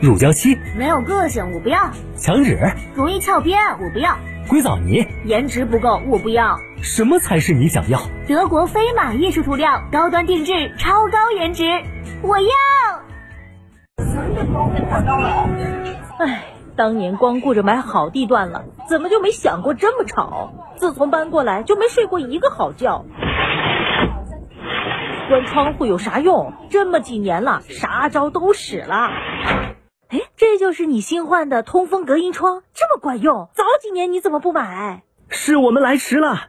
乳胶漆没有个性，我不要；墙纸容易翘边，我不要；硅藻泥颜值不够，我不要。什么才是你想要？德国飞马艺术涂料，高端定制，超高颜值，我要。唉，当年光顾着买好地段了，怎么就没想过这么吵？自从搬过来就没睡过一个好觉。关窗户有啥用？这么几年了，啥招都使了。哎，这就是你新换的通风隔音窗，这么管用？早几年你怎么不买？是我们来迟了。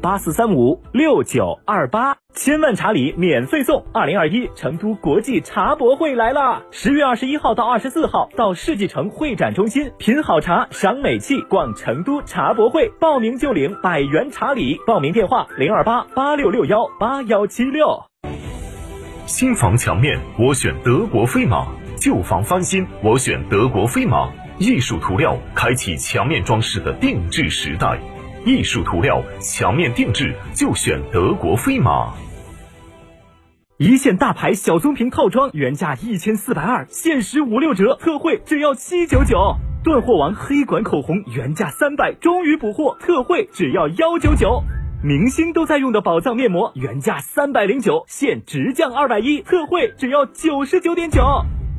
八四三五六九二八，千万茶礼免费送！二零二一成都国际茶博会来啦！十月二十一号到二十四号，到世纪城会展中心品好茶、赏美器，逛成都茶博会，报名就领百元茶礼。报名电话零二八八六六幺八幺七六。新房墙面我选德国飞马，旧房翻新我选德国飞马。艺术涂料开启墙面装饰的定制时代。艺术涂料墙面定制就选德国飞马，一线大牌小棕瓶套装原价一千四百二，限时五六折，特惠只要七九九。断货王黑管口红原价三百，终于补货，特惠只要幺九九。明星都在用的宝藏面膜原价三百零九，现直降二百一，特惠只要九十九点九。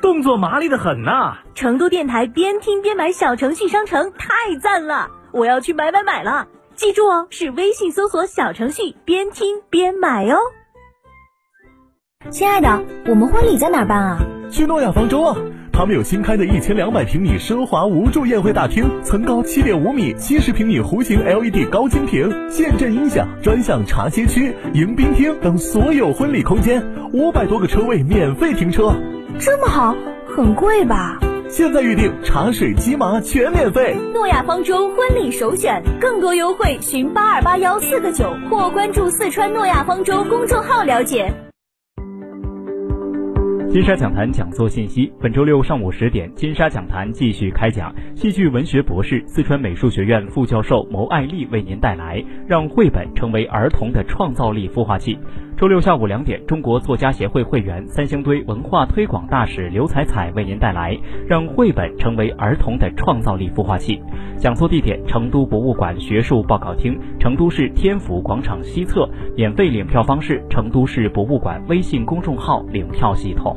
动作麻利的很呐！成都电台边听边买小程序商城太赞了，我要去买买买了！记住哦，是微信搜索小程序边听边买哦。亲爱的，我们婚礼在哪办啊？去诺亚方舟啊！他们有新开的一千两百平米奢华无柱宴会大厅，层高七点五米，七十平米弧形 LED 高清屏，现阵音响，专项茶歇区、迎宾厅等所有婚礼空间，五百多个车位免费停车。这么好，很贵吧？现在预定茶水鸡麻全免费。诺亚方舟婚礼首选，更多优惠寻八二八幺四个九或关注四川诺亚方舟公众号了解。金沙讲坛讲座信息：本周六上午十点，金沙讲坛继续开讲。戏剧文学博士、四川美术学院副教授牟爱丽为您带来《让绘本成为儿童的创造力孵化器》。周六下午两点，中国作家协会会员、三星堆文化推广大使刘彩彩为您带来《让绘本成为儿童的创造力孵化器》。讲座地点：成都博物馆学术报告厅，成都市天府广场西侧。免费领票方式：成都市博物馆微信公众号领票系统。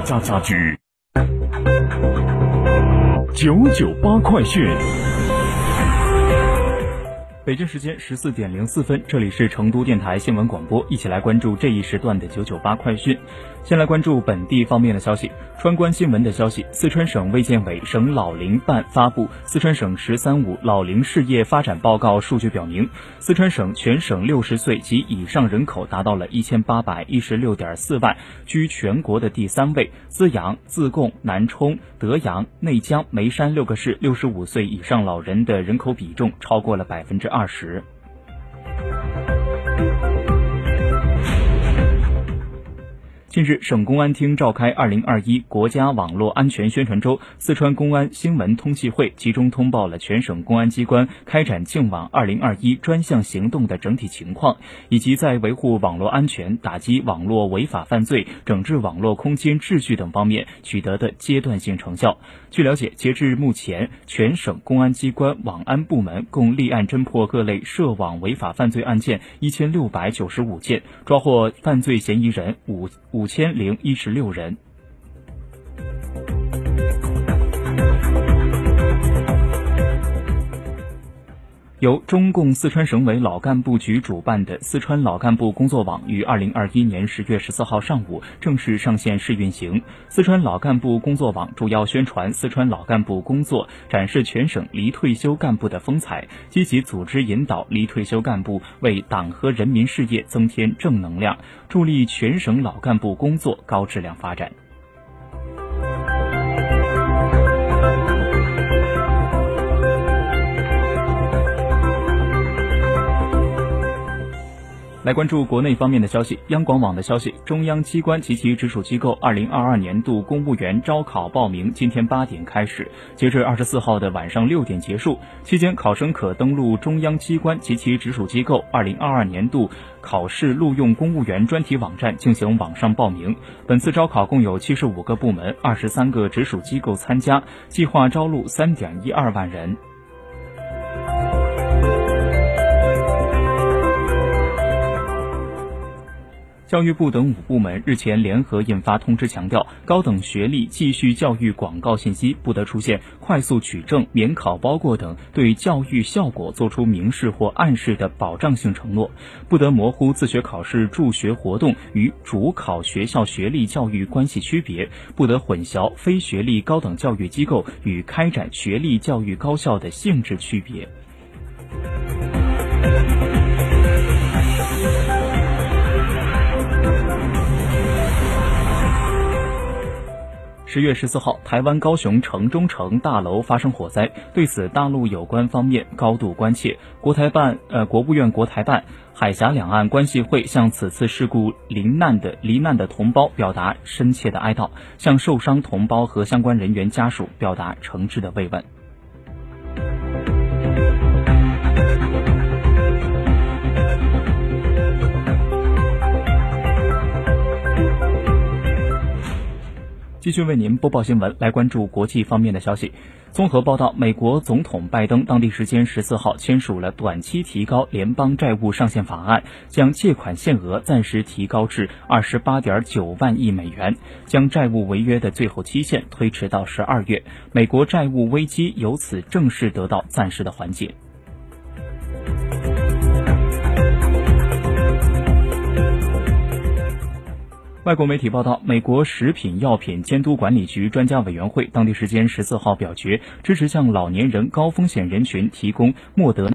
家家居，九九八快讯。北京时间十四点零四分，这里是成都电台新闻广播，一起来关注这一时段的九九八快讯。先来关注本地方面的消息。川关新闻的消息，四川省卫健委省老龄办发布《四川省“十三五”老龄事业发展报告》，数据表明，四川省全省六十岁及以上人口达到了一千八百一十六点四万，居全国的第三位。资阳、自贡、南充、德阳、内江、眉山六个市六十五岁以上老人的人口比重超过了百分之二十。近日，省公安厅召开二零二一国家网络安全宣传周四川公安新闻通气会，集中通报了全省公安机关开展净网二零二一专项行动的整体情况，以及在维护网络安全、打击网络违法犯罪、整治网络空间秩序等方面取得的阶段性成效。据了解，截至目前，全省公安机关网安部门共立案侦破各类涉网违法犯罪案件一千六百九十五件，抓获犯罪嫌疑人五五千零一十六人。由中共四川省委老干部局主办的四川老干部工作网于二零二一年十月十四号上午正式上线试运行。四川老干部工作网主要宣传四川老干部工作，展示全省离退休干部的风采，积极组织引导离退休干部为党和人民事业增添正能量，助力全省老干部工作高质量发展。来关注国内方面的消息。央广网的消息，中央机关及其直属机构二零二二年度公务员招考报名今天八点开始，截至二十四号的晚上六点结束。期间，考生可登录中央机关及其直属机构二零二二年度考试录用公务员专题网站进行网上报名。本次招考共有七十五个部门、二十三个直属机构参加，计划招录三点一二万人。教育部等五部门日前联合印发通知，强调高等学历继续教育广告信息不得出现快速取证、免考包过等对教育效果作出明示或暗示的保障性承诺，不得模糊自学考试助学活动与主考学校学历教育关系区别，不得混淆非学历高等教育机构与开展学历教育高校的性质区别。十月十四号，台湾高雄城中城大楼发生火灾，对此大陆有关方面高度关切。国台办、呃，国务院国台办、海峡两岸关系会向此次事故罹难的罹难的同胞表达深切的哀悼，向受伤同胞和相关人员家属表达诚挚的慰问。继续为您播报新闻，来关注国际方面的消息。综合报道，美国总统拜登当地时间十四号签署了短期提高联邦债务上限法案，将借款限额暂时提高至二十八点九万亿美元，将债务违约的最后期限推迟到十二月。美国债务危机由此正式得到暂时的缓解。外国媒体报道，美国食品药品监督管理局专家委员会当地时间十四号表决支持向老年人高风险人群提供莫德。